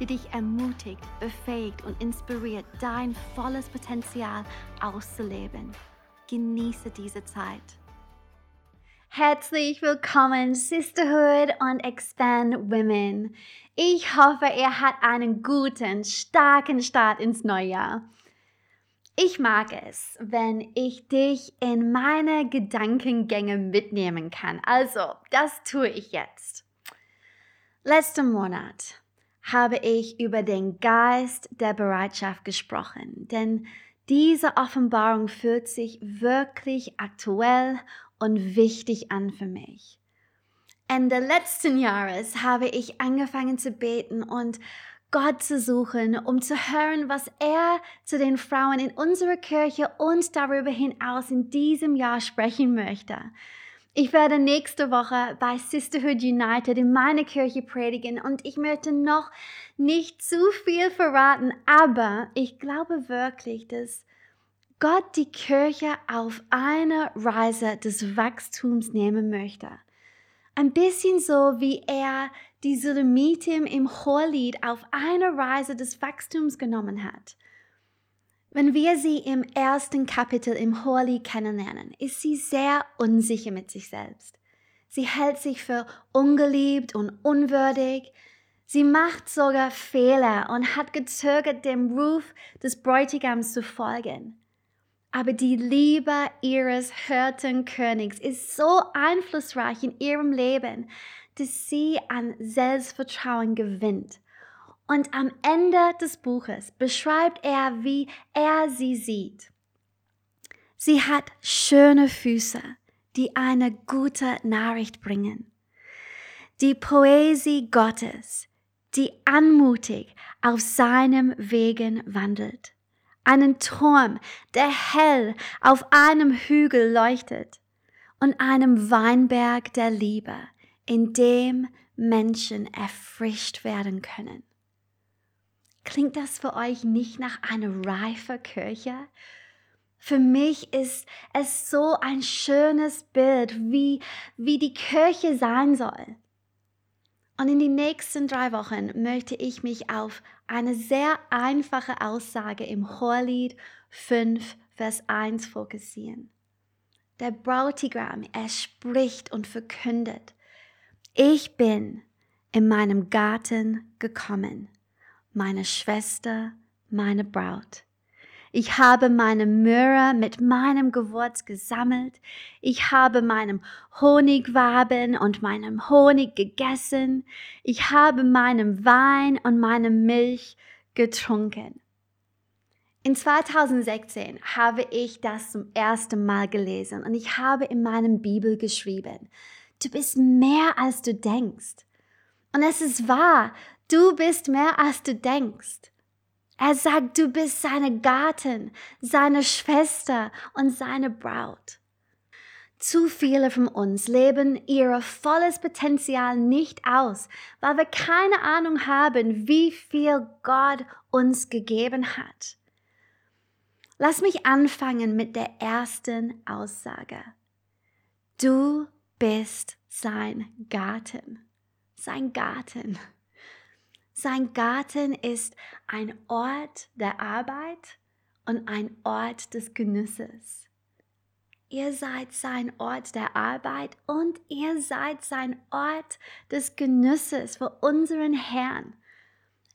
die dich ermutigt, befähigt und inspiriert, dein volles Potenzial auszuleben. Genieße diese Zeit. Herzlich willkommen, Sisterhood und Expand Women. Ich hoffe, ihr habt einen guten, starken Start ins Neujahr. Ich mag es, wenn ich dich in meine Gedankengänge mitnehmen kann. Also, das tue ich jetzt. Letzten Monat habe ich über den Geist der Bereitschaft gesprochen, denn diese Offenbarung fühlt sich wirklich aktuell und wichtig an für mich. Ende letzten Jahres habe ich angefangen zu beten und Gott zu suchen, um zu hören, was er zu den Frauen in unserer Kirche und darüber hinaus in diesem Jahr sprechen möchte. Ich werde nächste Woche bei Sisterhood United in meiner Kirche predigen und ich möchte noch nicht zu viel verraten, aber ich glaube wirklich, dass Gott die Kirche auf eine Reise des Wachstums nehmen möchte. Ein bisschen so, wie er die Sulemitim im Hohelied auf eine Reise des Wachstums genommen hat. Wenn wir sie im ersten Kapitel im Hohelied kennenlernen, ist sie sehr unsicher mit sich selbst. Sie hält sich für ungeliebt und unwürdig. Sie macht sogar Fehler und hat gezögert, dem Ruf des Bräutigams zu folgen. Aber die Liebe ihres Hirtenkönigs ist so einflussreich in ihrem Leben, dass sie an Selbstvertrauen gewinnt. Und am Ende des Buches beschreibt er, wie er sie sieht. Sie hat schöne Füße, die eine gute Nachricht bringen. Die Poesie Gottes, die anmutig auf seinem Wegen wandelt einen Turm, der hell auf einem Hügel leuchtet und einem Weinberg der Liebe, in dem Menschen erfrischt werden können. Klingt das für euch nicht nach einer reifen Kirche? Für mich ist es so ein schönes Bild, wie, wie die Kirche sein soll. Und in den nächsten drei Wochen möchte ich mich auf eine sehr einfache Aussage im Hohelied 5, Vers 1 fokussieren. Der Bräutigam, er spricht und verkündet, ich bin in meinem Garten gekommen, meine Schwester, meine Braut. Ich habe meine Myrrhe mit meinem Gewürz gesammelt. Ich habe meinem Honigwaben und meinem Honig gegessen. Ich habe meinem Wein und meine Milch getrunken. In 2016 habe ich das zum ersten Mal gelesen und ich habe in meinem Bibel geschrieben, du bist mehr als du denkst. Und es ist wahr, du bist mehr als du denkst. Er sagt, du bist seine Gatten, seine Schwester und seine Braut. Zu viele von uns leben ihr volles Potenzial nicht aus, weil wir keine Ahnung haben, wie viel Gott uns gegeben hat. Lass mich anfangen mit der ersten Aussage. Du bist sein Garten. Sein Garten. Sein Garten ist ein Ort der Arbeit und ein Ort des Genusses. Ihr seid sein Ort der Arbeit und ihr seid sein Ort des Genusses für unseren Herrn.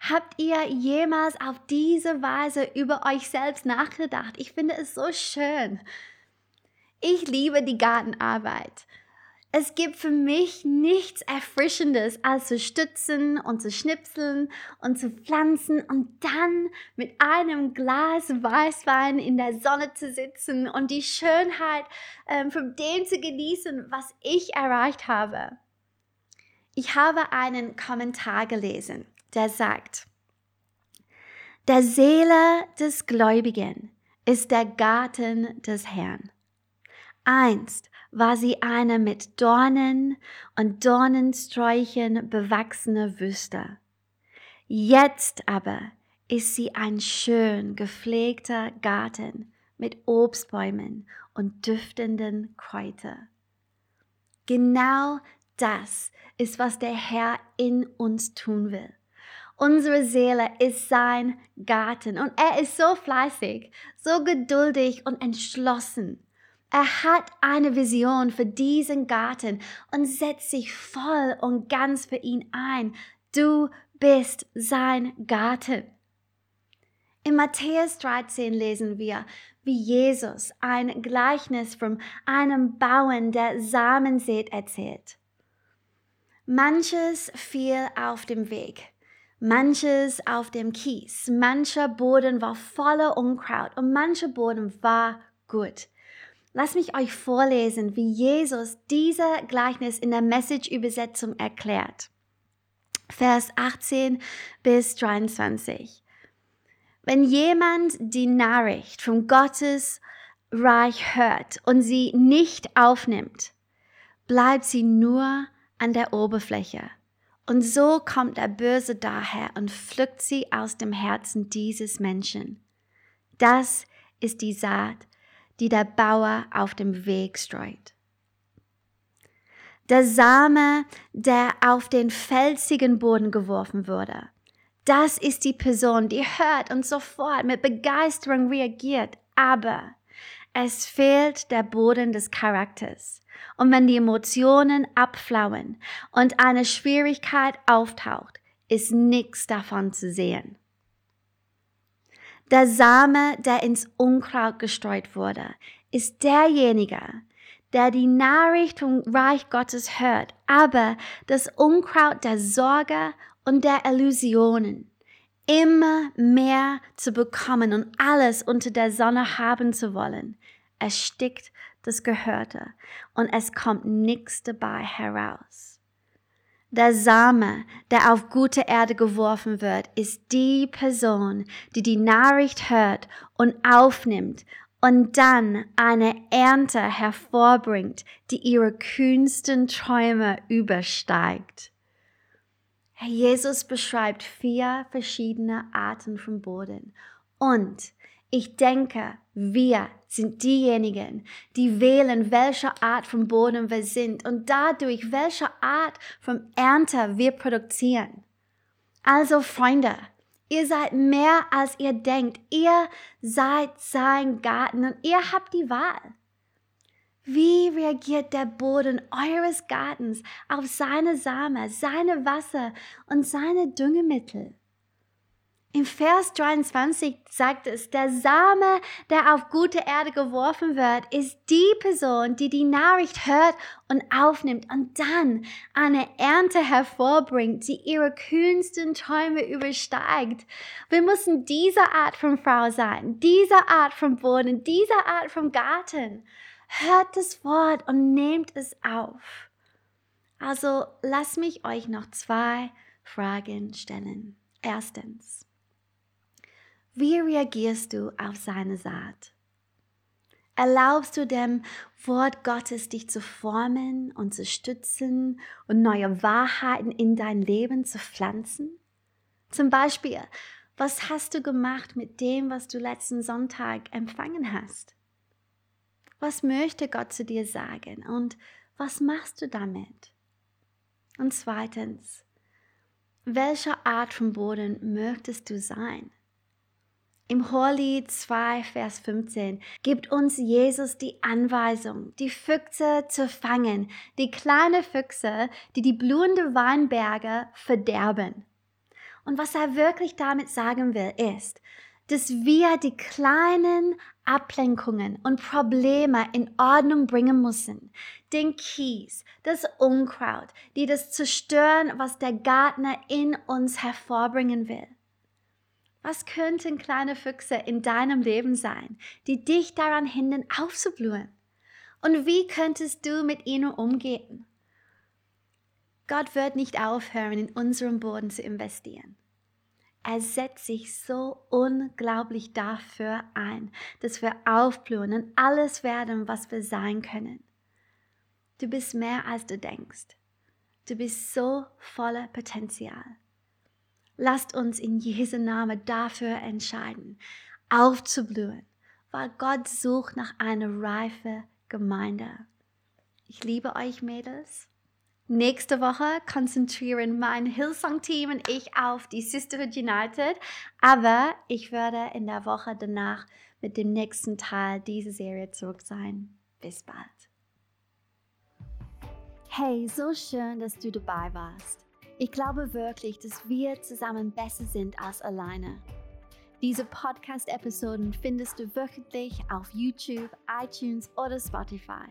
Habt ihr jemals auf diese Weise über euch selbst nachgedacht? Ich finde es so schön. Ich liebe die Gartenarbeit. Es gibt für mich nichts Erfrischendes, als zu stützen und zu schnipseln und zu pflanzen und dann mit einem Glas Weißwein in der Sonne zu sitzen und die Schönheit ähm, von dem zu genießen, was ich erreicht habe. Ich habe einen Kommentar gelesen, der sagt, der Seele des Gläubigen ist der Garten des Herrn. Einst war sie eine mit Dornen und Dornensträuchen bewachsene Wüste. Jetzt aber ist sie ein schön gepflegter Garten mit Obstbäumen und düftenden Kräutern. Genau das ist, was der Herr in uns tun will. Unsere Seele ist sein Garten und er ist so fleißig, so geduldig und entschlossen. Er hat eine Vision für diesen Garten und setzt sich voll und ganz für ihn ein. Du bist sein Garten. In Matthäus 13 lesen wir, wie Jesus ein Gleichnis von einem Bauern, der Samen sät, erzählt. Manches fiel auf dem Weg, manches auf dem Kies, mancher Boden war voller Unkraut und mancher Boden war gut. Lass mich euch vorlesen, wie Jesus dieser Gleichnis in der Message-Übersetzung erklärt. Vers 18 bis 23. Wenn jemand die Nachricht von Gottes Reich hört und sie nicht aufnimmt, bleibt sie nur an der Oberfläche. Und so kommt der Böse daher und pflückt sie aus dem Herzen dieses Menschen. Das ist die Saat, die der Bauer auf dem Weg streut. Der Same, der auf den felsigen Boden geworfen wurde. Das ist die Person, die hört und sofort mit Begeisterung reagiert, aber es fehlt der Boden des Charakters. Und wenn die Emotionen abflauen und eine Schwierigkeit auftaucht, ist nichts davon zu sehen. Der Same, der ins Unkraut gestreut wurde, ist derjenige, der die Nachricht vom Reich Gottes hört, aber das Unkraut der Sorge und der Illusionen immer mehr zu bekommen und alles unter der Sonne haben zu wollen, erstickt das Gehörte und es kommt nichts dabei heraus. Der Same, der auf gute Erde geworfen wird, ist die Person, die die Nachricht hört und aufnimmt und dann eine Ernte hervorbringt, die ihre kühnsten Träume übersteigt. Herr Jesus beschreibt vier verschiedene Arten von Boden und ich denke, wir sind diejenigen, die wählen, welche Art von Boden wir sind und dadurch, welche Art von Ernte wir produzieren. Also Freunde, ihr seid mehr als ihr denkt. Ihr seid sein Garten und ihr habt die Wahl. Wie reagiert der Boden eures Gartens auf seine Samen, seine Wasser und seine Düngemittel? Im Vers 23 sagt es, der Same, der auf gute Erde geworfen wird, ist die Person, die die Nachricht hört und aufnimmt und dann eine Ernte hervorbringt, die ihre kühnsten Träume übersteigt. Wir müssen diese Art von Frau sein, diese Art von Boden, diese Art von Garten. Hört das Wort und nehmt es auf. Also lasst mich euch noch zwei Fragen stellen. Erstens. Wie reagierst du auf seine Saat? Erlaubst du dem Wort Gottes dich zu formen und zu stützen und neue Wahrheiten in dein Leben zu pflanzen? Zum Beispiel, was hast du gemacht mit dem, was du letzten Sonntag empfangen hast? Was möchte Gott zu dir sagen und was machst du damit? Und zweitens, welche Art von Boden möchtest du sein? Im Hohelied 2, Vers 15 gibt uns Jesus die Anweisung, die Füchse zu fangen, die kleine Füchse, die die blühende Weinberge verderben. Und was er wirklich damit sagen will, ist, dass wir die kleinen Ablenkungen und Probleme in Ordnung bringen müssen. Den Kies, das Unkraut, die das zerstören, was der Gärtner in uns hervorbringen will. Was könnten kleine Füchse in deinem Leben sein, die dich daran hindern, aufzublühen? Und wie könntest du mit ihnen umgehen? Gott wird nicht aufhören, in unserem Boden zu investieren. Er setzt sich so unglaublich dafür ein, dass wir aufblühen und alles werden, was wir sein können. Du bist mehr, als du denkst. Du bist so voller Potenzial. Lasst uns in Jesu Namen dafür entscheiden, aufzublühen, weil Gott sucht nach einer reife Gemeinde. Ich liebe euch, Mädels. Nächste Woche konzentrieren mein Hillsong-Team und ich auf die Sisterhood United, aber ich werde in der Woche danach mit dem nächsten Teil dieser Serie zurück sein. Bis bald. Hey, so schön, dass du dabei warst. Ich glaube wirklich, dass wir zusammen besser sind als alleine. Diese Podcast-Episoden findest du wöchentlich auf YouTube, iTunes oder Spotify.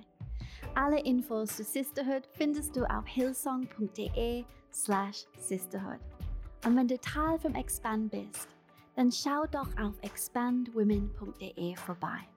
Alle Infos zu Sisterhood findest du auf hillsong.de slash sisterhood. Und wenn du Teil vom Expand bist, dann schau doch auf expandwomen.de vorbei.